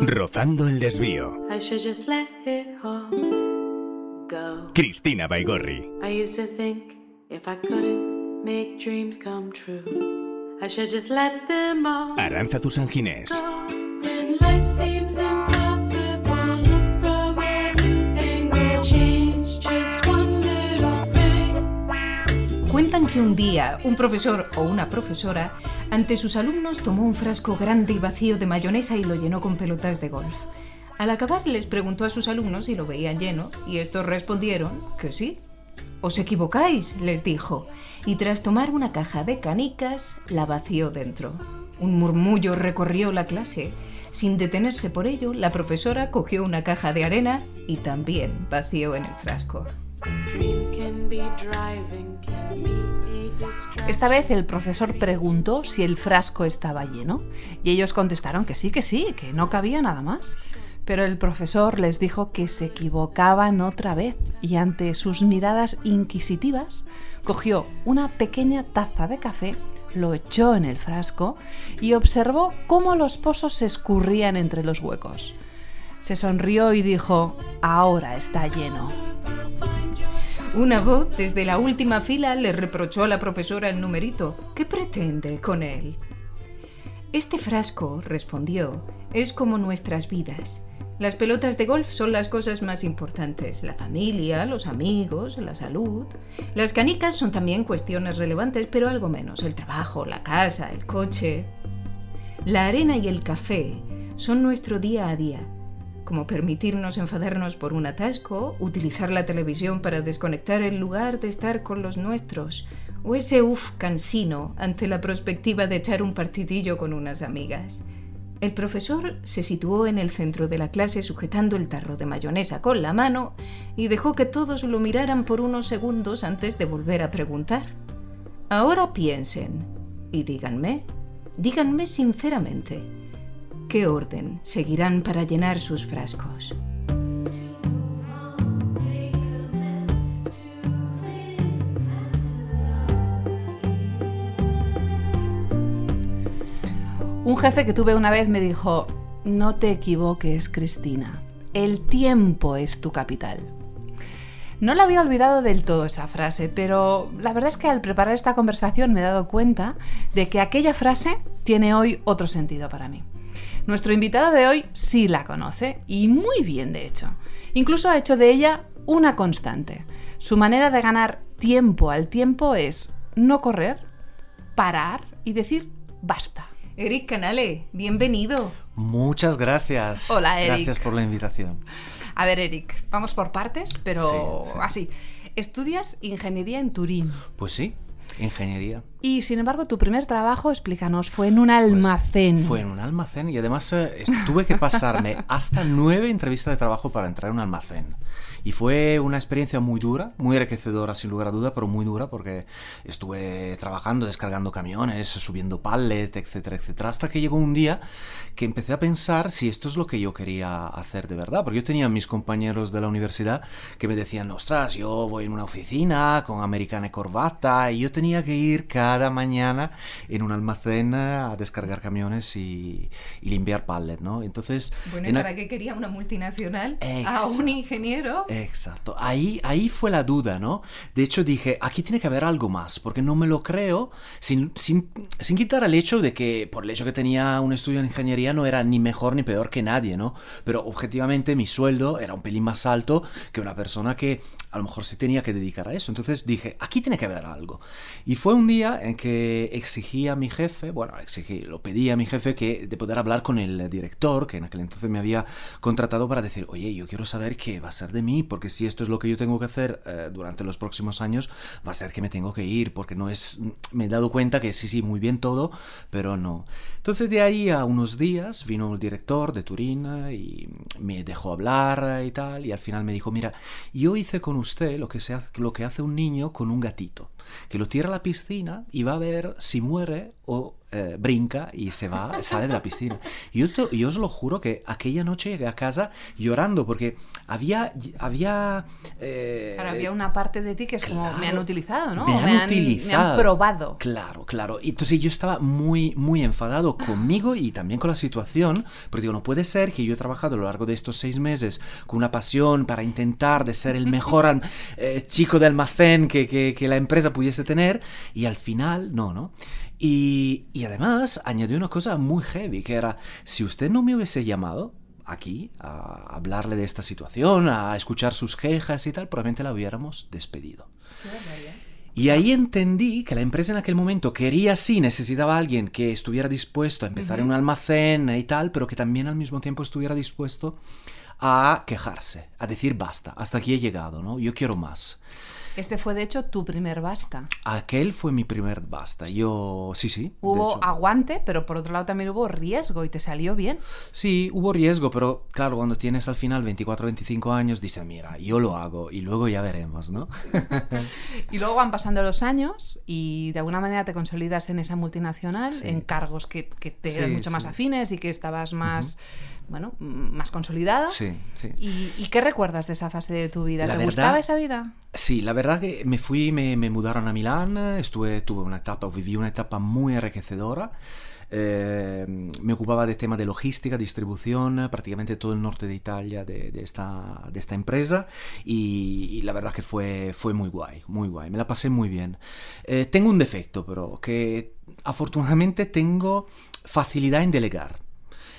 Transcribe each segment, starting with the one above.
Rozando el desvío. I should just let it all go. Cristina Baigorri. I used to Que un día un profesor o una profesora ante sus alumnos tomó un frasco grande y vacío de mayonesa y lo llenó con pelotas de golf. Al acabar les preguntó a sus alumnos si lo veían lleno y estos respondieron que sí. Os equivocáis, les dijo, y tras tomar una caja de canicas la vació dentro. Un murmullo recorrió la clase. Sin detenerse por ello, la profesora cogió una caja de arena y también vació en el frasco. Esta vez el profesor preguntó si el frasco estaba lleno y ellos contestaron que sí, que sí, que no cabía nada más. Pero el profesor les dijo que se equivocaban otra vez y ante sus miradas inquisitivas cogió una pequeña taza de café, lo echó en el frasco y observó cómo los pozos se escurrían entre los huecos. Se sonrió y dijo, ahora está lleno. Una voz desde la última fila le reprochó a la profesora el numerito. ¿Qué pretende con él? Este frasco, respondió, es como nuestras vidas. Las pelotas de golf son las cosas más importantes, la familia, los amigos, la salud. Las canicas son también cuestiones relevantes, pero algo menos, el trabajo, la casa, el coche. La arena y el café son nuestro día a día, como permitirnos enfadarnos por un atasco, utilizar la televisión para desconectar en lugar de estar con los nuestros, o ese uff cansino ante la perspectiva de echar un partidillo con unas amigas. El profesor se situó en el centro de la clase sujetando el tarro de mayonesa con la mano y dejó que todos lo miraran por unos segundos antes de volver a preguntar. Ahora piensen y díganme, díganme sinceramente, ¿qué orden seguirán para llenar sus frascos? Un jefe que tuve una vez me dijo, no te equivoques, Cristina, el tiempo es tu capital. No la había olvidado del todo esa frase, pero la verdad es que al preparar esta conversación me he dado cuenta de que aquella frase tiene hoy otro sentido para mí. Nuestro invitado de hoy sí la conoce, y muy bien de hecho. Incluso ha hecho de ella una constante. Su manera de ganar tiempo al tiempo es no correr, parar y decir basta. Eric Canale, bienvenido. Muchas gracias. Hola, Eric. Gracias por la invitación. A ver, Eric, vamos por partes, pero Sí, sí. así. Estudias ingeniería en Turín. Pues sí, ingeniería. Y sin embargo, tu primer trabajo, explícanos, fue en un Pues, almacén. Fue en un almacén y además eh, tuve que pasarme hasta nueve entrevistas de trabajo para entrar en un almacén. Y fue una experiencia muy dura, muy enriquecedora sin lugar a duda, pero muy dura porque estuve trabajando, descargando camiones, subiendo pallet, etcétera, etcétera, hasta que llegó un día que empecé a pensar si esto es lo que yo quería hacer de verdad, porque yo tenía mis compañeros de la universidad que me decían, ostras, yo voy en una oficina con americana y corbata, y yo tenía que ir cada mañana en un almacén a descargar camiones y, y limpiar pallet, ¿no? Entonces... Bueno, ¿y en a- para qué quería una multinacional a un ingeniero? Exacto, ahí, ahí fue la duda, ¿no? De hecho dije, aquí tiene que haber algo más, porque no me lo creo, sin, sin, quitar el hecho de que por el hecho que tenía un estudio en ingeniería no era ni mejor ni peor que nadie, ¿no? Pero objetivamente mi sueldo era un pelín más alto que una persona que a lo mejor se tenía que dedicar a eso. Entonces dije, aquí tiene que haber algo. Y fue un día en que exigí a mi jefe, bueno, exigí, lo pedí a mi jefe que de poder hablar con el director, que en aquel entonces me había contratado para decir, oye, yo quiero saber qué va a ser de mí, porque si esto es lo que yo tengo que hacer eh, durante los próximos años, va a ser que me tengo que ir, porque no es, me he dado cuenta que sí, sí, muy bien todo, pero no. Entonces de ahí a unos días vino el director de Turín eh, y me dejó hablar eh, y tal, y al final me dijo, mira, yo hice con usted lo que, se lo que hace un niño con un gatito, que lo tira a la piscina y va a ver si muere o eh, brinca y se va, sale de la piscina. Y yo, te- yo os lo juro que aquella noche llegué a casa llorando porque había... había eh, Claro, había una parte de ti que es como, me han Claro, utilizado, ¿no? Me han, me han utilizado. probado. Claro, claro. Entonces yo estaba muy, muy enfadado conmigo y también con la situación, porque digo, no puede ser que yo he trabajado a lo largo de estos seis meses con una pasión para intentar de ser el mejor eh, chico de almacén que, que- que la empresa pudiese tener y al final no, ¿no? Y, y además añadió una cosa muy heavy, que era, si usted no me hubiese llamado, aquí a hablarle de esta situación, a escuchar sus quejas y tal, probablemente la hubiéramos despedido. Y ahí entendí que la empresa en aquel momento quería sí, necesitaba a alguien que estuviera dispuesto a empezar en un almacén y tal, pero que también al mismo tiempo estuviera dispuesto a quejarse, a decir basta, hasta aquí he llegado, ¿no? Yo quiero más. Ese fue, de hecho, tu primer basta. Aquel fue mi primer basta. Yo, sí, sí. Hubo aguante, pero por otro lado también hubo riesgo y te salió bien. Sí, hubo riesgo, pero claro, cuando tienes al final 24 25 años, dices, mira, yo lo hago y luego ya veremos, ¿no? Y luego van pasando los años y de alguna manera te consolidas en esa multinacional, Sí. en cargos que, que te Sí, eran mucho más afines y que estabas más, bueno, más consolidada. Sí, sí. ¿Y, y qué recuerdas de esa fase de tu vida? La ¿Te verdad- gustaba esa vida? Sí, la verdad que me fui, me, me mudaron a Milán, estuve, tuve una etapa, viví una etapa muy enriquecedora. Eh, me ocupaba de tema de logística, distribución, prácticamente todo el norte de Italia de, de esta, de esta empresa y, y la verdad que fue, fue muy guay, muy guay, me la pasé muy bien. Eh, tengo un defecto, pero que afortunadamente tengo facilidad en delegar.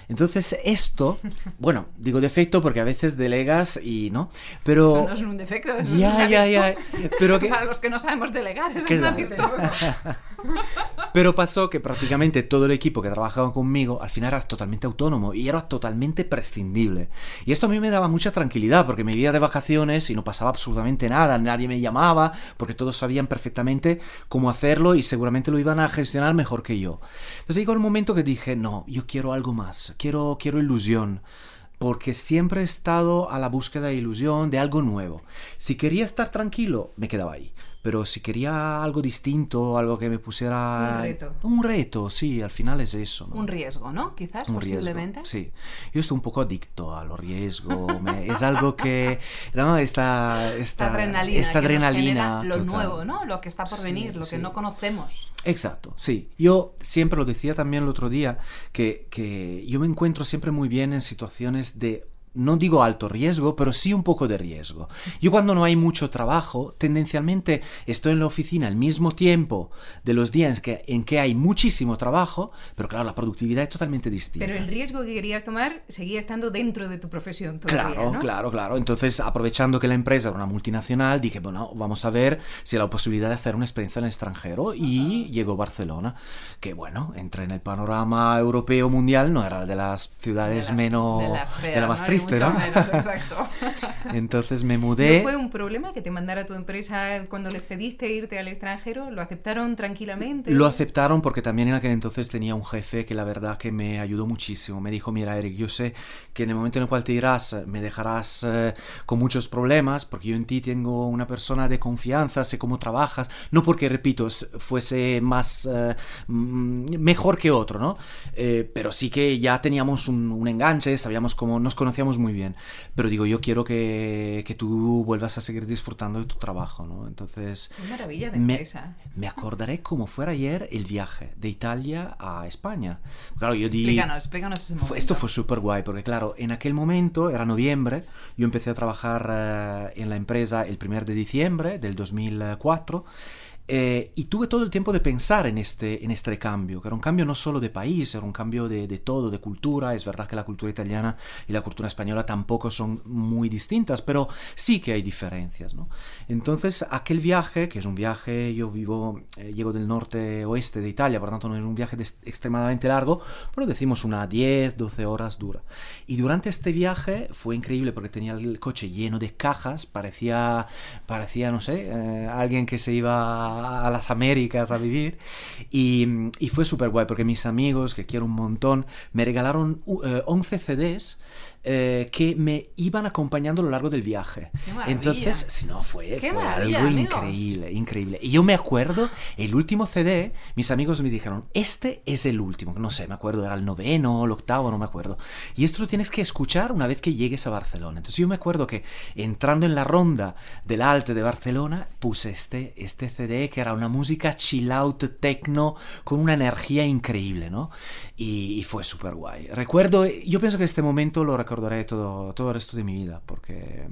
Entonces esto, bueno, digo defecto porque a veces delegas y no, pero... Eso no es un defecto, eso es Ya, ya. Pero que, Para los que no sabemos delegar, eso ¿Qué es una virtud. pero pasó que prácticamente todo el equipo que trabajaba conmigo al final era totalmente autónomo y era totalmente prescindible. Y esto a mí me daba mucha tranquilidad porque me iba de vacaciones y no pasaba absolutamente nada, nadie me llamaba porque todos sabían perfectamente cómo hacerlo y seguramente lo iban a gestionar mejor que yo. Entonces llegó el momento que dije, no, yo quiero algo más, quiero, quiero ilusión. Porque siempre he estado a la búsqueda de ilusión, de algo nuevo. Si quería estar tranquilo, me quedaba ahí. Pero si quería algo distinto, algo que me pusiera... Un reto. Un reto, sí, al final es eso. ¿no? Un riesgo, ¿no? Quizás, Un riesgo, posiblemente. Sí, yo estoy un poco adicto a los riesgos. me- es algo que. No, esta, esta, Esta adrenalina. esta que nos adrenalina genera lo total. nuevo, ¿no? Lo que está por Sí, venir, lo sí. que no conocemos. Exacto, sí. Yo siempre lo decía también el otro día, que, que yo me encuentro siempre muy bien en situaciones de no digo alto riesgo, pero sí un poco de riesgo. Yo cuando no hay mucho trabajo, tendencialmente estoy en la oficina al mismo tiempo de los días en que, en que hay muchísimo trabajo, pero claro, la productividad es totalmente distinta. Pero el riesgo que querías tomar seguía estando dentro de tu profesión todavía, Claro, ¿no? claro, claro. Entonces, aprovechando que la empresa era una multinacional, dije, bueno, vamos a ver si hay la posibilidad de hacer una experiencia en el extranjero. Y llegó Barcelona, que bueno, entré en el panorama europeo mundial, no era de las ciudades De las- menos... de las de feas, la más ¿no? Ni triste, mucho ¿no? menos, exacto. Entonces me ¿No mudé... fue un problema que te mandara tu empresa cuando les pediste irte al extranjero? ¿Lo aceptaron tranquilamente? Lo aceptaron porque también en aquel entonces tenía un jefe que la verdad que me ayudó muchísimo. Me dijo, mira Eric, yo sé que en el momento en el cual te irás eh, me dejarás eh, con muchos problemas porque yo en ti tengo una persona de confianza, sé cómo trabajas, no porque, repito, fuese más eh, mm, mejor que otro, ¿no? Eh, pero sí que ya teníamos un, un enganche, sabíamos cómo nos conocíamos muy bien. Pero digo, yo quiero que, que tú vuelvas a seguir disfrutando de tu trabajo, ¿no? Entonces... Qué maravilla de Me, empresa. me acordaré como fuera ayer el viaje de Italia a España. Claro, yo di... Explícanos, explícanos ese momento. Esto fue súper guay, porque claro, en aquel momento, era noviembre, yo empecé a trabajar eh, en la empresa el 1 de diciembre del 2004. Eh, y tuve todo el tiempo de pensar en este, en este cambio, que era un cambio no solo de país, era un cambio de, de todo, de cultura. Es verdad que la cultura italiana y la cultura española tampoco son muy distintas, pero sí que hay diferencias. ¿no? Entonces, aquel viaje, que es un viaje, yo vivo, eh, llego del norte oeste de Italia, por lo tanto no es un viaje extremadamente largo, pero decimos una 10, 12 horas dura. Y durante este viaje fue increíble porque tenía el coche lleno de cajas, parecía, parecía no sé, eh, alguien que se iba a, a las Américas a vivir. Y, y fue súper guay porque mis amigos, que quiero un montón, me regalaron uh, eh, 11 CDs eh, que me iban acompañando a lo largo del viaje. ¡Qué! Entonces, si no, fue, ¡Qué fue algo amigos! increíble, increíble. Y yo me acuerdo, el último CD, mis amigos me dijeron, este es el último, no sé, me acuerdo, era el noveno el octavo, no me acuerdo. Y esto lo tienes que escuchar una vez que llegues a Barcelona. Entonces yo me acuerdo que entrando en la ronda del Alte de Barcelona, puse este, este CD que era una música chill out, techno, con una energía increíble, ¿no? Y, y fue súper guay. Recuerdo, yo pienso que este momento lo recordaré todo, todo el resto de mi vida, porque...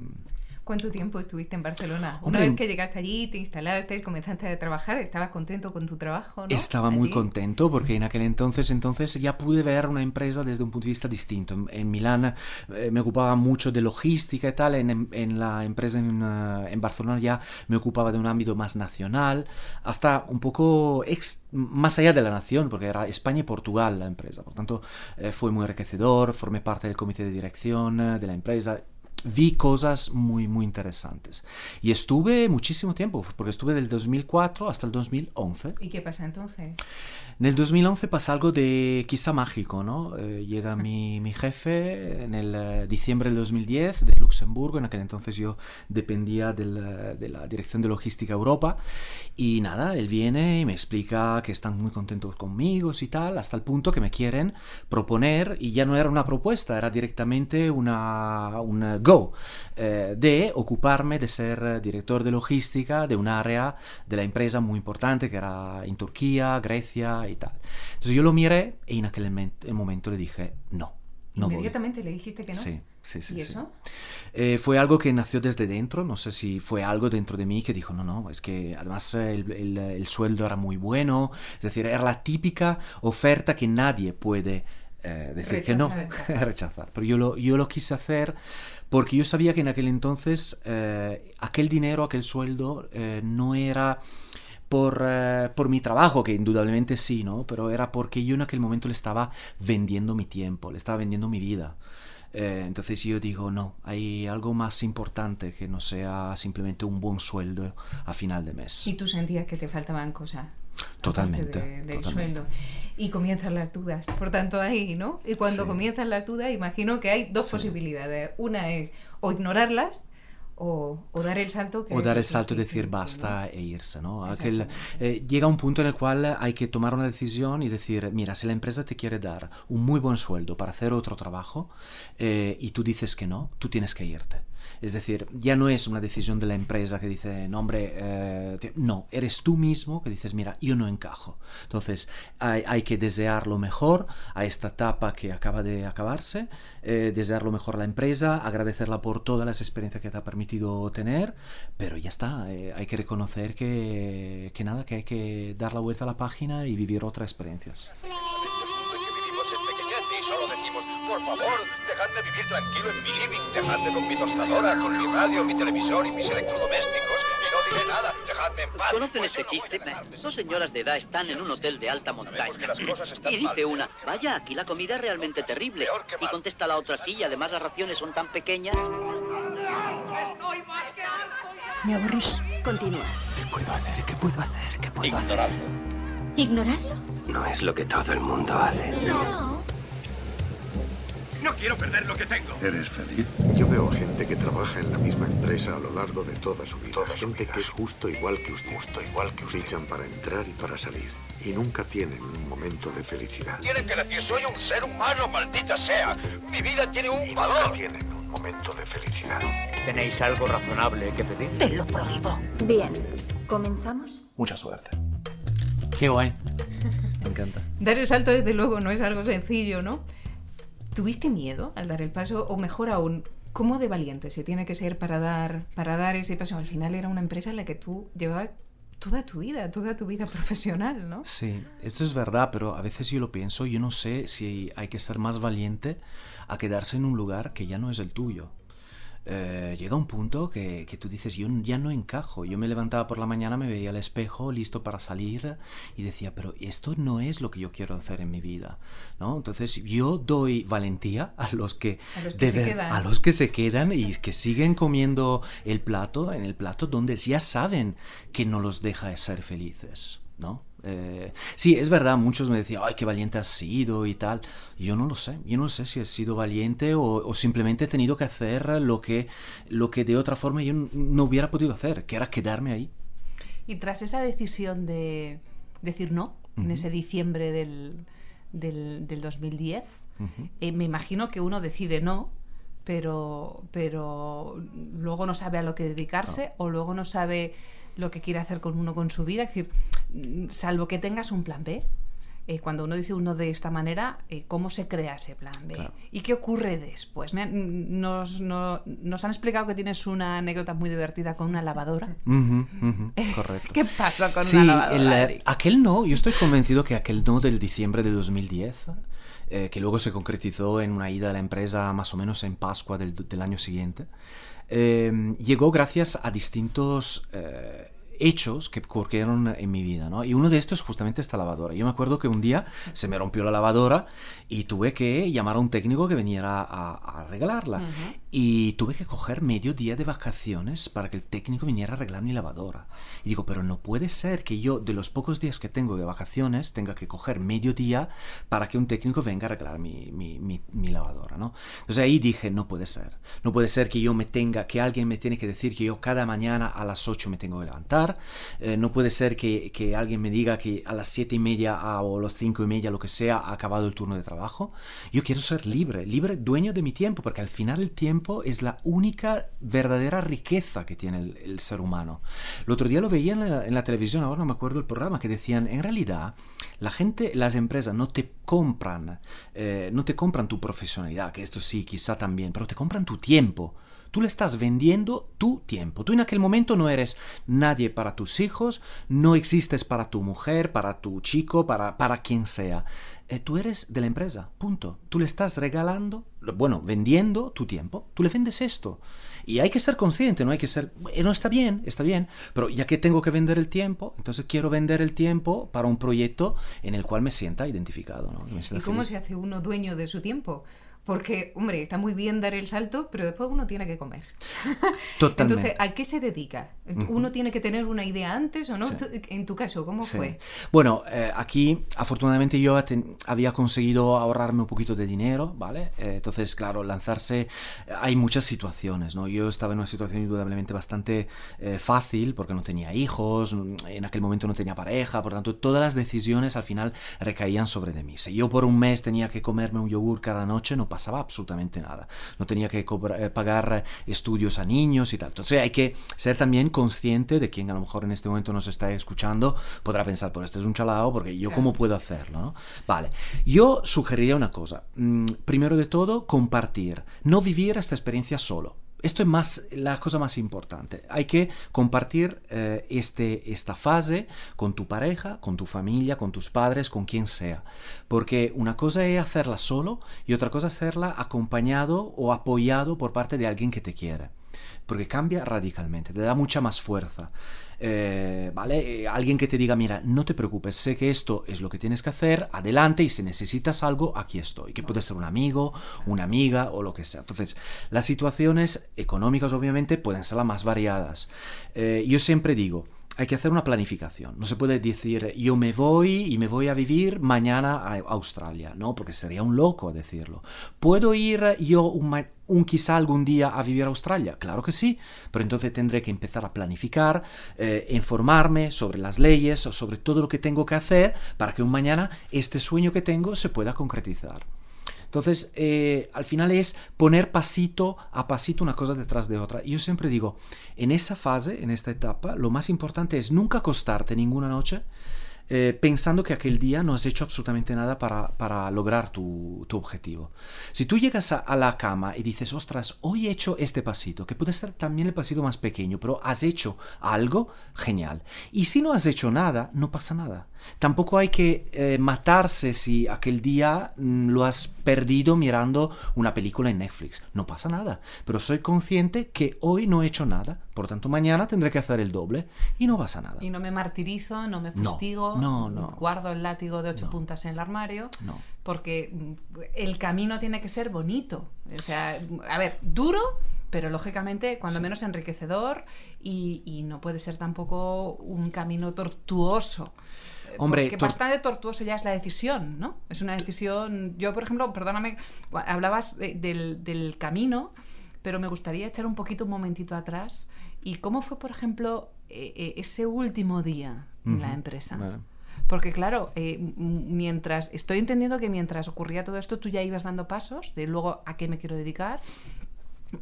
¿Cuánto tiempo estuviste en Barcelona? Hombre, Una vez que llegaste allí, te instalaste, comenzaste a trabajar, estabas contento con tu trabajo, ¿no? Estaba muy Allí. contento porque en aquel entonces, entonces ya pude ver una empresa desde un punto de vista distinto. En, en Milán eh, me ocupaba mucho de logística y tal, en, en la empresa en, eh, en Barcelona ya me ocupaba de un ámbito más nacional, hasta un poco ex- más allá de la nación, porque era España y Portugal la empresa. Por tanto, eh, fue muy enriquecedor, formé parte del comité de dirección eh, de la empresa. Vi cosas muy, muy interesantes. Y estuve muchísimo tiempo, porque estuve del 2004 hasta el 2011. ¿Y qué pasa entonces? En el 2011 pasa algo de quizá mágico, ¿no? Eh, llega mi, mi jefe en el eh, diciembre del 2010 de Luxemburgo, en aquel entonces yo dependía del, eh, de la Dirección de Logística Europa, y nada, él viene y me explica que están muy contentos conmigo y tal, hasta el punto que me quieren proponer, y ya no era una propuesta, era directamente una, un eh, de ocuparme de ser director de logística de un área de la empresa muy importante que era en Turquía, Grecia y tal. Entonces yo lo miré y en aquel men- momento le dije, no, no voy. Inmediatamente le dijiste que no. Sí, sí, sí. ¿Y sí. eso? Eh, fue algo que nació desde dentro, no sé si fue algo dentro de mí que dijo, no, no, es que además el, el- el sueldo era muy bueno, es decir, era la típica oferta que nadie puede eh, decir que no, Rechazar. rechazar. Pero yo lo, yo lo quise hacer porque yo sabía que en aquel entonces eh, aquel dinero, aquel sueldo eh, no era por, eh, por mi trabajo, que indudablemente sí, ¿no? Pero era porque yo en aquel momento le estaba vendiendo mi tiempo, le estaba vendiendo mi vida. Entonces yo digo, no, hay algo más importante que no sea simplemente un buen sueldo a final de mes. Y tú sentías que te faltaban cosas. Totalmente, aparte de- del totalmente. sueldo. Y comienzan las dudas. Por tanto, ahí, ¿no? Y cuando Sí. comienzan las dudas, imagino que hay dos Sí. posibilidades. Una es o ignorarlas o, o dar el salto. que O dar el salto y decir basta e irse, ¿no? Aquel, eh, llega un punto en el cual hay que tomar una decisión y decir, mira, si la empresa te quiere dar un muy buen sueldo para hacer otro trabajo eh, y tú dices que no, tú tienes que irte. Es decir, ya no es una decisión de la empresa que dice, no, hombre, eh, no, eres tú mismo que dices, mira, yo no encajo. Entonces, hay, que desear lo mejor a esta etapa que acaba de acabarse, eh, desear lo mejor a la empresa, agradecerla por todas las experiencias que te ha permitido tener, pero ya está, eh, hay que reconocer que, que nada, que hay que dar la vuelta a la página y vivir otras experiencias. por favor, dejadme vivir tranquilo en mi living, dejadme con mi tostadora, con mi radio, mi televisor y mis electrodomésticos, y no diré nada, dejadme en paz. ¿Conocen pues este chiste? Dos señoras de edad están en un hotel de alta montaña. Y mal, dice una, vaya, aquí la comida es realmente terrible. Y contesta la otra, sí, y además las raciones son tan pequeñas. Me aburrís. Continúa. ¿Qué puedo hacer? ¿Qué puedo hacer? ¿Qué puedo hacer? ¿Ignorarlo? No es lo que todo el mundo hace. No quiero perder lo que tengo. ¿Eres feliz? Yo veo a gente que trabaja en la misma empresa a lo largo de toda su vida. gente que es justo igual que usted. Justo igual que Fichan para entrar y para salir. Y nunca tienen un momento de felicidad. Tienen que decir, soy un ser humano, maldita sea. Mi vida tiene un Y valor. nunca tienen un momento de felicidad. ¿Tenéis algo razonable que pedir? Te lo prohíbo. Bien. ¿Comenzamos? Mucha suerte. Qué guay. Me encanta. Dar el salto, desde luego, no es algo sencillo, ¿no? ¿Tuviste miedo al dar el paso? O mejor aún, ¿cómo de valiente se tiene que ser para dar, para dar ese paso? Al final era una empresa en la que tú llevabas toda tu vida, toda tu vida profesional, ¿no? Sí, esto es verdad, pero a veces yo lo pienso, yo no sé si hay que ser más valiente a quedarse en un lugar que ya no es el tuyo. Eh, llega un punto que, que tú dices, yo ya no encajo. Yo me levantaba por la mañana, me veía al espejo, listo para salir, y decía, pero esto no es lo que yo quiero hacer en mi vida. ¿no? Entonces yo doy valentía a los que, A los que de a los que se quedan y que siguen comiendo el plato, en el plato donde ya saben que no los deja ser felices. ¿no? Eh, sí, es verdad, muchos me decían, ay, qué valiente has sido y tal. Yo no lo sé, yo no sé si he sido valiente o, o simplemente he tenido que hacer lo que, lo que de otra forma yo no hubiera podido hacer, que era quedarme ahí. Y tras esa decisión de decir no, en ese diciembre del, del, del 2010, eh, me imagino que uno decide no, pero, pero luego no sabe a lo que dedicarse o luego no sabe lo que quiere hacer con uno con su vida. Es decir, mm, salvo que tengas un plan B. eh, cuando uno dice uno de esta manera, eh, ¿cómo se crea ese plan B? Claro. ¿Y qué ocurre después? Me han- nos, no- nos han explicado que tienes una anécdota muy divertida con una lavadora. Ujú, ujú, correcto. ¿Qué pasó con Sí, una lavadora? el, eh, aquel no, yo estoy convencido que aquel no del diciembre de 2010, eh, que luego se concretizó en una ida a la empresa más o menos en Pascua del, del año siguiente, eh, llegó gracias a distintos eh, hechos que ocurrieron en mi vida, ¿no? Y uno de estos es justamente esta lavadora. Yo me acuerdo que un día se me rompió la lavadora y tuve que llamar a un técnico que viniera a, a arreglarla. Y tuve que coger medio día de vacaciones para que el técnico viniera a arreglar mi lavadora. Y digo, pero no puede ser que yo, de los pocos días que tengo de vacaciones, tenga que coger medio día para que un técnico venga a arreglar mi, mi- lavadora, ¿no? Entonces ahí dije, no puede ser. No puede ser que yo me tenga, que alguien me tiene que decir que yo cada mañana a las 8 me tengo que levantar. Eh, no puede ser que, que alguien me diga que a las 7 y media o a las 5 y media, lo que sea, ha acabado el turno de trabajo. Yo quiero ser libre, libre, dueño de mi tiempo, porque al final el tiempo es la única verdadera riqueza que tiene el, el ser humano. El otro día lo veía en la, en la televisión, ahora no me acuerdo el programa, que decían, en realidad, la gente, las empresas no te compran, eh, no te compran tu profesionalidad, que esto sí, quizá también, pero te compran tu tiempo. Tú le estás vendiendo tu tiempo. Tú en aquel momento no eres nadie para tus hijos, no existes para tu mujer, para tu chico, para, para quien sea. Eh, tú eres de la empresa, punto. Tú le estás regalando, bueno, vendiendo tu tiempo. Tú le vendes esto. Y hay que ser consciente, no hay que ser, no está bien, está bien, pero ya que tengo que vender el tiempo, entonces quiero vender el tiempo para un proyecto en el cual me sienta identificado. ¿no? Me ¿Y sienta cómo feliz. se hace uno dueño de su tiempo? Porque, hombre, está muy bien dar el salto, pero después uno tiene que comer. Totalmente. Entonces, ¿a qué se dedica? ¿Uno tiene que tener una idea antes o no? Sí. En tu caso, ¿cómo Sí. fue? Bueno, eh, aquí afortunadamente yo había conseguido ahorrarme un poquito de dinero, ¿vale? Eh, entonces, claro, lanzarse, hay muchas situaciones, ¿no? Yo estaba en una situación indudablemente bastante eh, fácil porque no tenía hijos, mm, en aquel momento no tenía pareja, por tanto, todas las decisiones al final recaían sobre de mí. Si yo por un mes tenía que comerme un yogur cada noche, no pasaba absolutamente nada. No tenía que cobra- eh, pagar estudios a niños y tal. Entonces hay que ser también consciente de quien a lo mejor en este momento nos está escuchando podrá pensar, pues este es un chalao, porque yo cómo puedo hacerlo, ¿no? Vale, yo sugeriría una cosa. Mm, primero de todo, compartir. No vivir esta experiencia solo. Esto es más la cosa más importante. Hay que compartir eh, este, esta fase con tu pareja, con tu familia, con tus padres, con quien sea. Porque una cosa es hacerla solo y otra cosa es hacerla acompañado o apoyado por parte de alguien que te quiere. Porque cambia radicalmente, te da mucha más fuerza. Eh, ¿Vale? Eh, alguien que te diga, mira, no te preocupes, sé que esto es lo que tienes que hacer, adelante y si necesitas algo, aquí estoy. Que puede ser un amigo, una amiga o lo que sea. Entonces, las situaciones económicas obviamente pueden ser las más variadas. Eh, yo siempre digo, hay que hacer una planificación. No se puede decir yo me voy y me voy a vivir mañana a Australia, ¿no? Porque sería un loco decirlo. ¿Puedo ir yo un, un quizá algún día a vivir a Australia? Claro que sí, pero entonces tendré que empezar a planificar, eh, informarme sobre las leyes, sobre todo lo que tengo que hacer para que un mañana este sueño que tengo se pueda concretizar. Entonces, eh, al final es poner pasito a pasito una cosa detrás de otra. Yo siempre digo, en esa fase, en esta etapa, lo más importante es nunca acostarte ninguna noche eh, pensando que aquel día no has hecho absolutamente nada para, para lograr tu, tu objetivo. Si tú llegas a, la cama y dices, ostras, hoy he hecho este pasito, que puede ser también el pasito más pequeño, pero has hecho algo, genial. Y si no has hecho nada, no pasa nada. Tampoco hay que eh, matarse si aquel día mm, lo has perdido mirando una película en Netflix. No pasa nada. Pero soy consciente que hoy no he hecho nada. Por tanto, mañana tendré que hacer el doble y no pasa nada. Y no me martirizo, no me fustigo, no, no. guardo el látigo de ocho puntas en el armario, No. porque mm, el camino tiene que ser bonito. O sea, a ver, duro, pero lógicamente cuando menos enriquecedor y, y no puede ser tampoco un camino tortuoso. Eh, Hombre, tor- bastante tortuoso ya es la decisión, ¿no? Es una decisión. Yo, por ejemplo, perdóname, hablabas de- del, del camino, pero me gustaría echar un poquito un momentito atrás. ¿Y cómo fue, por ejemplo, eh, eh, ese último día en la empresa? vale. Porque claro, eh, mientras estoy entendiendo que mientras ocurría todo esto, tú ya ibas dando pasos de luego a qué me quiero dedicar.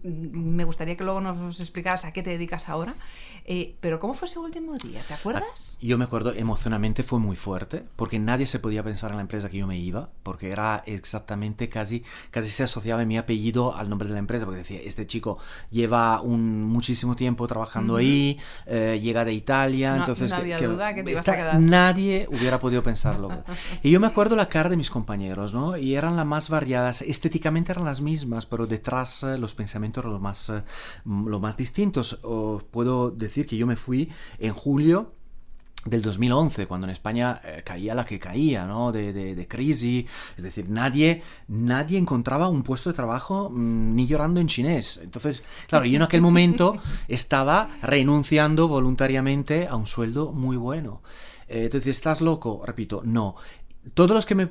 Mm, Me gustaría que luego nos explicaras a qué te dedicas ahora. Eh, pero ¿cómo fue ese último día? ¿Te acuerdas? Yo me acuerdo, emocionalmente fue muy fuerte, porque nadie se podía pensar en la empresa que yo me iba, porque era exactamente casi, casi se asociaba mi apellido al nombre de la empresa, porque decía, este chico lleva un muchísimo tiempo trabajando Ujú. ahí, eh, llega de Italia, No- entonces... no había que duda que te ibas esta- a quedar. Nadie hubiera podido pensarlo. y yo me acuerdo la cara de mis compañeros, ¿no? Y eran las más variadas, estéticamente eran las mismas, pero detrás eh, los pensamientos eran los más, eh, los más distintos. Os puedo decir que yo me fui en julio del 2011, cuando en España eh, caía la que caía, ¿no? De, de- de crisis. Es decir, nadie, nadie encontraba un puesto de trabajo mm, ni llorando en chinés. Entonces, claro, yo en aquel momento estaba renunciando voluntariamente a un sueldo muy bueno. Eh, entonces, ¿estás loco? Repito, no. Todos los que me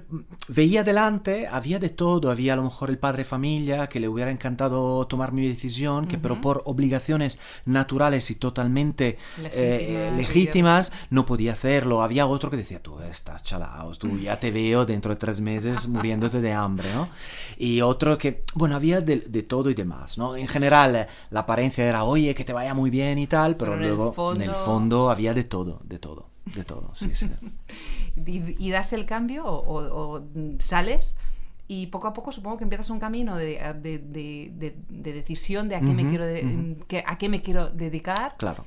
veía delante, había de todo. Había a lo mejor el padre familia que le hubiera encantado tomar mi decisión, que pero Ujú. por obligaciones naturales y totalmente eh, Legítimas, no podía hacerlo. Había otro que decía, tú estás chalaos, tú ya te veo dentro de tres meses muriéndote de hambre, ¿no? Y otro que, bueno, había de, de todo y demás, ¿no? En general, eh, la apariencia era, oye, que te vaya muy bien y tal, pero, Pero en el luego en el fondo- fondo había de todo, de todo, de todo, sí, sí. y, y das el cambio o, o- o, sales y poco a poco supongo que empiezas un camino de, de- de- de- de decisión de a qué, me quiero que- a qué me quiero dedicar Claro.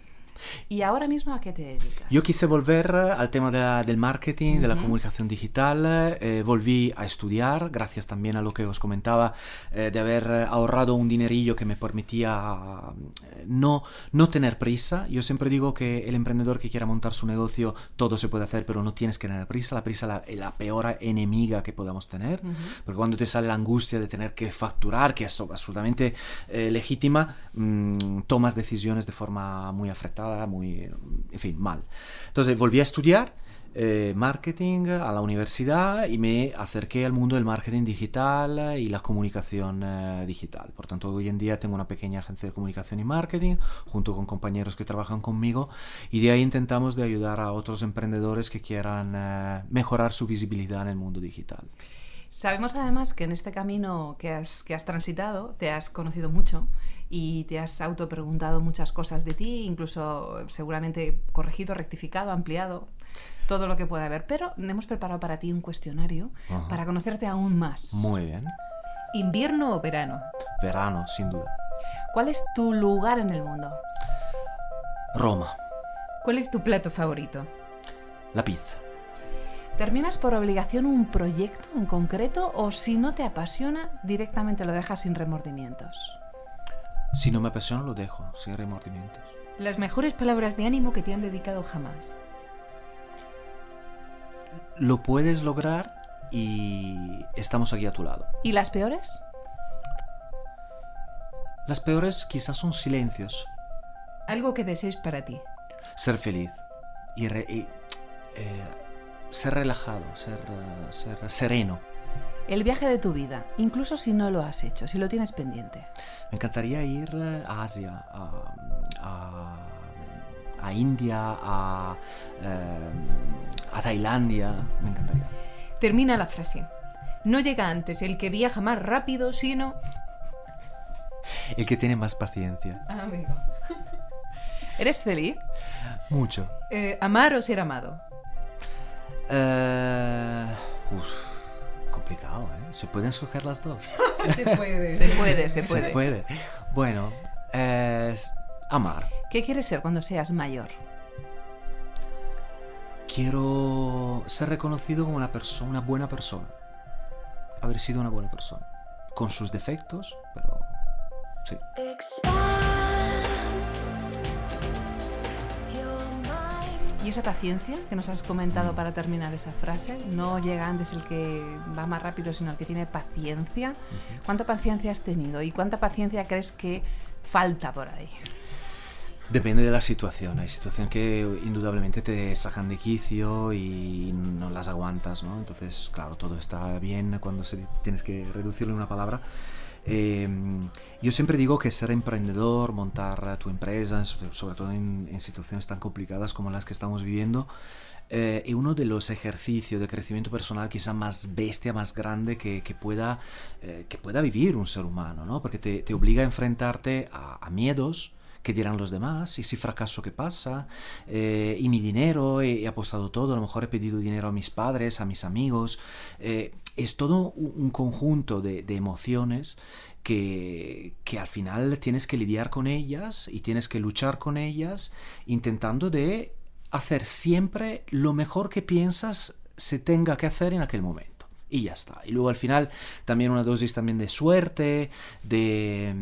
Y ahora mismo a qué te dedicas. Yo quise volver eh, al tema de la- del marketing, de la comunicación digital. eh, volví a estudiar, gracias también a lo que os comentaba, eh, de haber eh, ahorrado un dinerillo que me permitía eh, no, no tener prisa. Yo siempre digo que el emprendedor que quiera montar su negocio, todo se puede hacer, pero no tienes que tener prisa. La prisa es la, la peor enemiga que podamos tener. Ujú. Porque cuando te sale la angustia de tener que facturar, que es absolutamente eh, legítima, mm, tomas decisiones de forma muy afectada, muy, en fin, mal. Entonces volví a estudiar eh, marketing a la universidad y me acerqué al mundo del marketing digital y la comunicación eh, digital. Por tanto, hoy en día tengo una pequeña agencia de comunicación y marketing junto con compañeros que trabajan conmigo y de ahí intentamos de ayudar a otros emprendedores que quieran eh, mejorar su visibilidad en el mundo digital. Sabemos además que en este camino que has, que has transitado te has conocido mucho y te has autopreguntado muchas cosas de ti, incluso eh, seguramente corregido, rectificado, ampliado, todo lo que pueda haber. Pero hemos preparado para ti un cuestionario Ajá. para conocerte aún más. Muy bien. ¿Invierno o verano? Verano, sin duda. ¿Cuál es tu lugar en el mundo? Roma, ¿Cuál es tu plato favorito? la pizza. ¿Terminas por obligación un proyecto en concreto o si no te apasiona directamente lo dejas sin remordimientos? Si no me apasiona, lo dejo, sin remordimientos. Las mejores palabras de ánimo que te han dedicado jamás. Lo puedes lograr y estamos aquí a tu lado. ¿Y las peores? Las peores quizás son silencios. Algo que desees para ti. Ser feliz y, re- y, eh, ser relajado, ser, eh, ser sereno. El viaje de tu vida, incluso si no lo has hecho, si lo tienes pendiente. Me encantaría ir eh, a Asia, a, a- a India, a, eh, a Tailandia. Me encantaría. Termina la frase. No llega antes el que viaja más rápido, sino... El que tiene más paciencia. Amigo. ¿Eres feliz? Mucho. Eh, amar o ser amado. Eh, uf, ¿eh? ¿Se pueden escoger las dos? Se puede. Se puede, se puede. Se puede. Bueno, es amar. ¿Qué quieres ser cuando seas mayor? Quiero ser reconocido como una persona, una buena persona. Haber sido una buena persona. Con sus defectos, pero sí. ¿Y esa paciencia que nos has comentado para terminar esa frase? No llega antes el que va más rápido, sino el que tiene paciencia. ¿Cuánta paciencia has tenido y cuánta paciencia crees que falta por ahí? Depende de la situación. Hay situaciones que indudablemente te sacan de quicio y no las aguantas, ¿no? Entonces, claro, todo está bien cuando se, tienes que reducirle una palabra. Eh, yo siempre digo que ser emprendedor, montar tu empresa, sobre todo en, en situaciones tan complicadas como las que estamos viviendo, eh, es uno de los ejercicios de crecimiento personal quizá más bestia, más grande que, que pueda, eh, que pueda vivir un ser humano, ¿no? Porque te, te obliga a enfrentarte a, a miedos, qué dirán los demás, y si fracaso, qué pasa, Eh, y mi dinero, he, he apostado todo, a lo mejor he pedido dinero a mis padres, a mis amigos, Eh, es todo un, un conjunto de, de emociones que, que al final tienes que lidiar con ellas y tienes que luchar con ellas intentando de hacer siempre lo mejor que piensas se tenga que hacer en aquel momento. Y ya está. Y luego al final también una dosis también de suerte, de,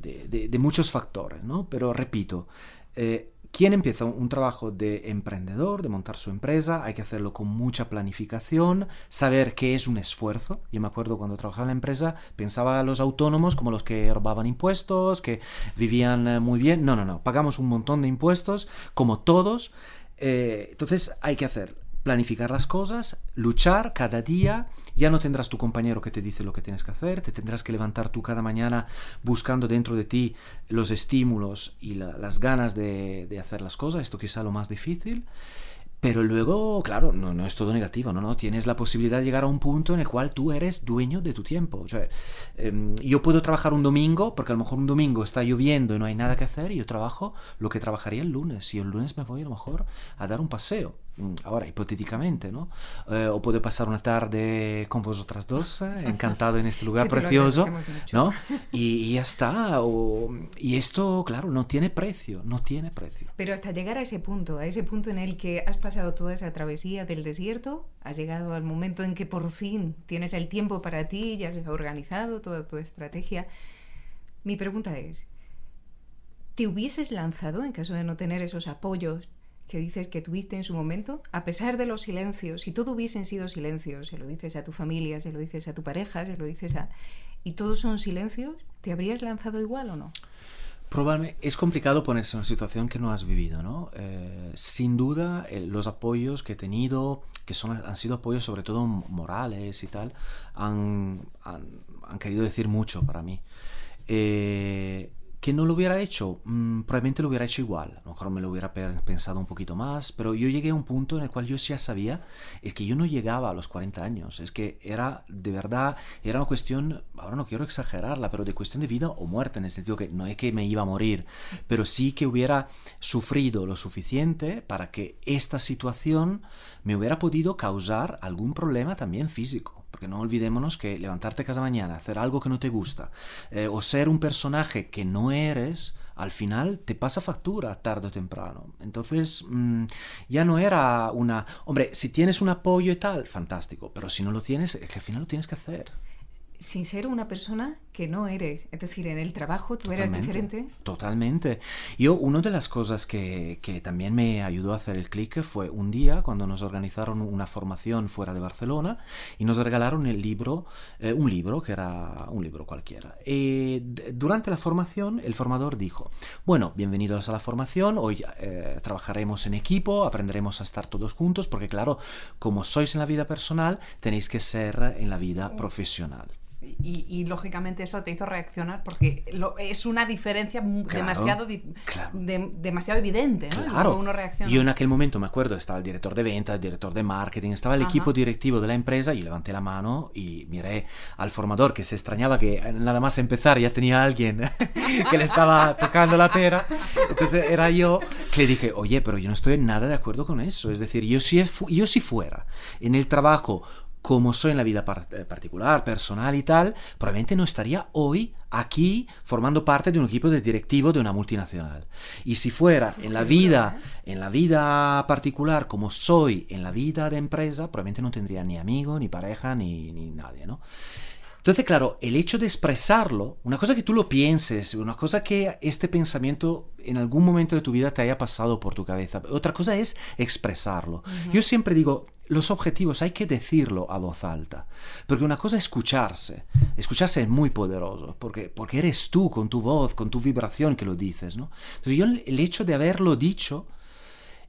de, muchos factores, ¿no? Pero repito, eh, quien empieza un, un trabajo de emprendedor, de montar su empresa, hay que hacerlo con mucha planificación, saber que es un esfuerzo. Yo me acuerdo cuando trabajaba en la empresa, pensaba a los autónomos como los que robaban impuestos, que vivían eh, muy bien. No, no, no, pagamos un montón de impuestos, como todos. Eh, entonces hay que hacer planificar las cosas, luchar cada día, ya no tendrás tu compañero que te dice lo que tienes que hacer, te tendrás que levantar tú cada mañana buscando dentro de ti los estímulos y la- las ganas de, hacer las cosas, esto quizá lo más difícil, pero luego, claro, no, es todo negativo, no, no, tienes la posibilidad de llegar a un punto en el cual tú eres dueño de tu tiempo. Em, yo puedo trabajar un domingo, porque a lo mejor un domingo está lloviendo y no hay nada que hacer, y yo trabajo lo que trabajaría el lunes, y el lunes me voy a lo mejor a dar un paseo. Mm, Ahora, hipotéticamente, ¿no? Eh, o puedo pasar una tarde con vosotras dos, eh, encantado en este lugar precioso. ¿no? Y, y ya está. o- y esto, claro, no tiene precio, no tiene precio. Pero hasta llegar a ese punto, a ese punto en el que has pasado toda esa travesía del desierto, has llegado al momento en que por fin tienes el tiempo para ti, ya has organizado toda tu estrategia. Mi pregunta es, ¿te hubieses lanzado en caso de no tener esos apoyos que dices que tuviste en su momento? A pesar de los silencios, si todo hubiesen sido silencios, se lo dices a tu familia, se lo dices a tu pareja, se lo dices a... y todos son silencios, ¿te habrías lanzado igual o no? Probablemente es complicado ponerse en una situación que no has vivido, ¿no? Eh, sin duda, los apoyos que he tenido, que son, han sido apoyos sobre todo morales y tal, han, han, han querido decir mucho para mí. Eh, que no lo hubiera hecho, mm, probablemente lo hubiera hecho igual, a lo mejor me lo hubiera pe- pensado un poquito más, pero yo llegué a un punto en el cual yo ya sabía, es que yo no llegaba a los 40 años, es que era de verdad, era una cuestión, ahora no quiero exagerarla, pero de cuestión de vida o muerte, en el sentido que no es que me iba a morir, pero sí que hubiera sufrido lo suficiente para que esta situación me hubiera podido causar algún problema también físico. Porque no olvidémonos que levantarte cada mañana, hacer algo que no te gusta, eh, o ser un personaje que no eres, al final te pasa factura tarde o temprano. Entonces, mm, ya no era una... Hombre, si tienes un apoyo y tal, fantástico, pero si no lo tienes, es que al final lo tienes que hacer. Sin ser una persona que no eres, es decir, en el trabajo tú eras Totalmente, diferente. Totalmente. Yo, una de las cosas que, que también me ayudó a hacer el clic fue un día cuando nos organizaron una formación fuera de Barcelona y nos regalaron el libro, eh, un libro que era un libro cualquiera. Y d- durante la formación, el formador dijo, bueno, bienvenidos a la formación, hoy eh, trabajaremos en equipo, aprenderemos a estar todos juntos, porque claro, como sois en la vida personal, tenéis que ser en la vida profesional. Y- y, lógicamente eso te hizo reaccionar porque lo- es una diferencia Claro, demasiado, claro. de- demasiado evidente, ¿no? Claro. uno reacciona. Yo en aquel momento me acuerdo, estaba el director de ventas, el director de marketing, estaba el Ajá. equipo directivo de la empresa y levanté la mano y miré al formador que se extrañaba que eh, nada más empezar ya tenía alguien que le estaba tocando la pera. Entonces era yo que le dije, oye, pero yo no estoy nada de acuerdo con eso. Es decir, yo si, yo si fuera en el trabajo como soy en la vida eh, particular, personal y tal, probablemente no estaría hoy aquí formando parte de un equipo de directivo de una multinacional. Y si fuera en la vida, en la vida particular como soy en la vida de empresa, probablemente no tendría ni amigo, ni pareja, ni, ni nadie, ¿no? Entonces, claro, el hecho de expresarlo, una cosa que tú lo pienses, una cosa que este pensamiento en algún momento de tu vida te haya pasado por tu cabeza, otra cosa es expresarlo. Yo siempre digo, los objetivos hay que decirlo a voz alta, porque una cosa es escucharse, escucharse es muy poderoso, porque, porque eres tú con tu voz, con tu vibración que lo dices, ¿no? Entonces yo el el hecho de haberlo dicho,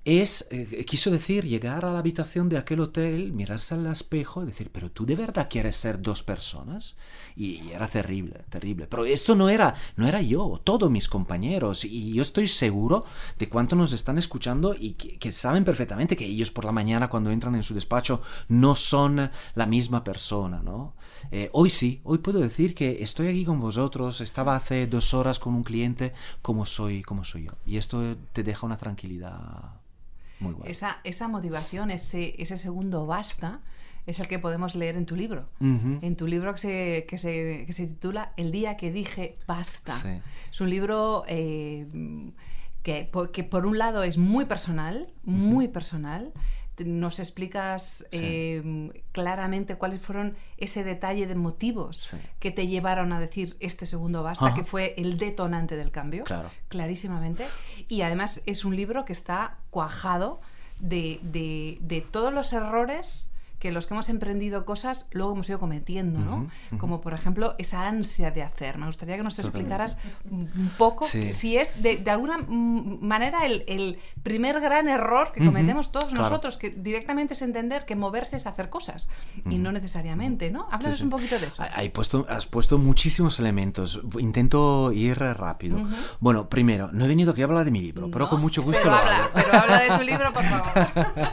es, eh, quiso decir, llegar a la habitación de aquel hotel, mirarse al espejo y decir, pero tú de verdad quieres ser dos personas? Y, era terrible, terrible. Pero esto no era, no era yo, todos mis compañeros. Y yo estoy seguro de cuánto nos están escuchando y que, que saben perfectamente que ellos por la mañana cuando entran en su despacho no son la misma persona, ¿no? Eh, hoy sí, hoy puedo decir que estoy aquí con vosotros, estaba hace dos horas con un cliente como soy, como soy yo. Y esto te deja una tranquilidad muy. Esa, esa motivación, ese, ese segundo basta, es el que podemos leer en tu libro. En tu libro que se, que se, que se titula El día que dije basta. Sí. Es un libro eh, que, que por un lado es muy personal, muy personal. Nos explicas Sí. eh, claramente cuáles fueron ese detalle de motivos que te llevaron a decir este segundo basta, Ajá. que fue el detonante del cambio Claro. clarísimamente. Y además es un libro que está cuajado de, de- de todos los errores que los que hemos emprendido cosas luego hemos ido cometiendo, ¿no? Ujú, ujú. Como por ejemplo esa ansia de hacer. Me gustaría que nos explicaras un poco Sí. si es de, de alguna manera el, el primer gran error que cometemos todos claro. nosotros, que directamente es entender que moverse es hacer cosas y no necesariamente, ¿no? Háblanos Sí, sí. un poquito de eso. Hay puesto, has puesto muchísimos elementos. Intento ir rápido. Bueno, primero, no he venido aquí a hablar de mi libro, pero No, con mucho gusto pero lo habla, hago. pero habla de tu libro, por favor.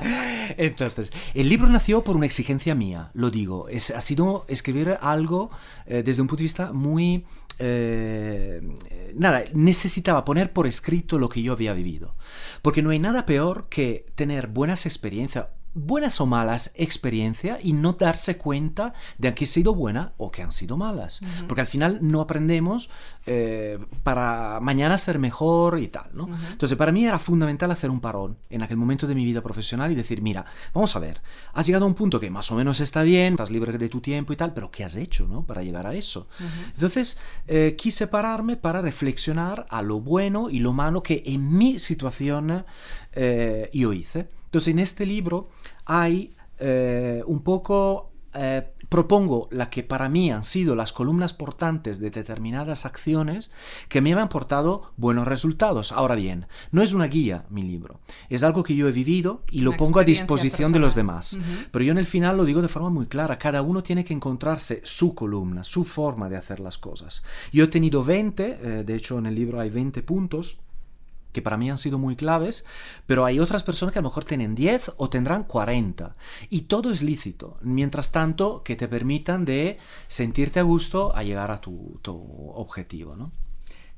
Entonces, el libro nació por una exigencia mía, lo digo. Es, ha sido escribir algo eh, desde un punto de vista muy... eh, nada, necesitaba poner por escrito lo que yo había vivido. Porque no hay nada peor que tener buenas experiencias, buenas o malas experiencias y no darse cuenta de que han sido buenas o que han sido malas. Porque al final no aprendemos eh, para mañana ser mejor y tal, ¿no? Ujú. Entonces, para mí era fundamental hacer un parón en aquel momento de mi vida profesional y decir, mira, vamos a ver, has llegado a un punto que más o menos está bien, estás libre de tu tiempo y tal, pero ¿qué has hecho, no? Para llegar a eso. Entonces, eh, quise pararme para reflexionar a lo bueno y lo malo que en mi situación eh, yo hice. Entonces, en este libro hay eh, un poco... eh, propongo la que para mí han sido las columnas portantes de determinadas acciones que me han aportado buenos resultados. Ahora bien, no es una guía mi libro, es algo que yo he vivido y lo Una pongo a disposición de los personal. demás. Ujú. Pero yo en el final lo digo de forma muy clara, cada uno tiene que encontrarse su columna, su forma de hacer las cosas. Yo he tenido 20, eh, de hecho en el libro hay 20 puntos que para mí han sido muy claves, pero hay otras personas que a lo mejor tienen 10 o tendrán 40. Y todo es lícito, mientras tanto que te permitan de sentirte a gusto a llegar a tu, tu objetivo, ¿no?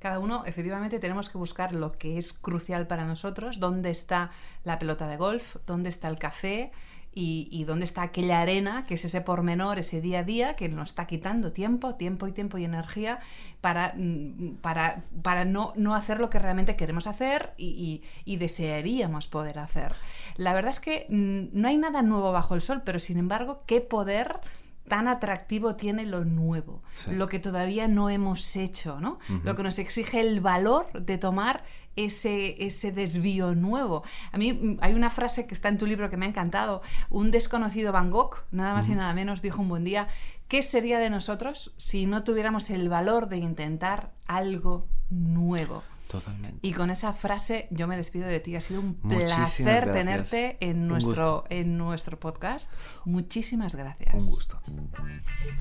Cada uno, efectivamente, tenemos que buscar lo que es crucial para nosotros, dónde está la pelota de golf, dónde está el café y, y dónde está aquella arena, que es ese pormenor, ese día a día que nos está quitando tiempo, tiempo y tiempo y energía para, mm, para, para no, no hacer lo que realmente queremos hacer y, y- y desearíamos poder hacer. La verdad es que mm, no hay nada nuevo bajo el sol, pero sin embargo, qué poder tan atractivo tiene lo nuevo, Sí. lo que todavía no hemos hecho, ¿no? Lo que nos exige el valor de tomar ese, ese desvío nuevo. A mí mm, hay una frase que está en tu libro que me ha encantado. Un desconocido Van Gogh, nada más y nada menos, dijo un buen día, ¿qué sería de nosotros si no tuviéramos el valor de intentar algo nuevo? Totalmente. Y con esa frase yo me despido de ti. Ha sido un Muchísimas placer gracias. tenerte en nuestro, en nuestro podcast. Muchísimas gracias. Un gusto.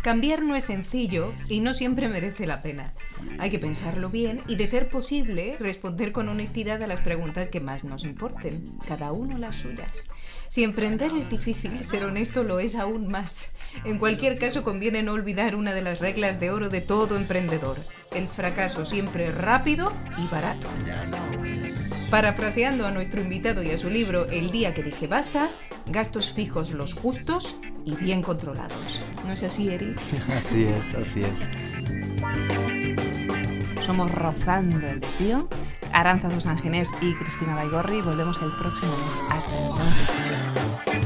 Cambiar no es sencillo y no siempre merece la pena. Hay que pensarlo bien y, de ser posible, responder con honestidad a las preguntas que más nos importen, cada uno las suyas. Si emprender es difícil, ser honesto lo es aún más. En cualquier caso, conviene no olvidar una de las reglas de oro de todo emprendedor. El fracaso siempre rápido y barato. Parafraseando a nuestro invitado y a su libro El día que dije basta, gastos fijos los justos y bien controlados. ¿No es así, Eri? Así es, así es. Somos Rozando el Desvío, Aranza Sanginés y Cristina Baigorri. Volvemos el próximo mes. Hasta entonces.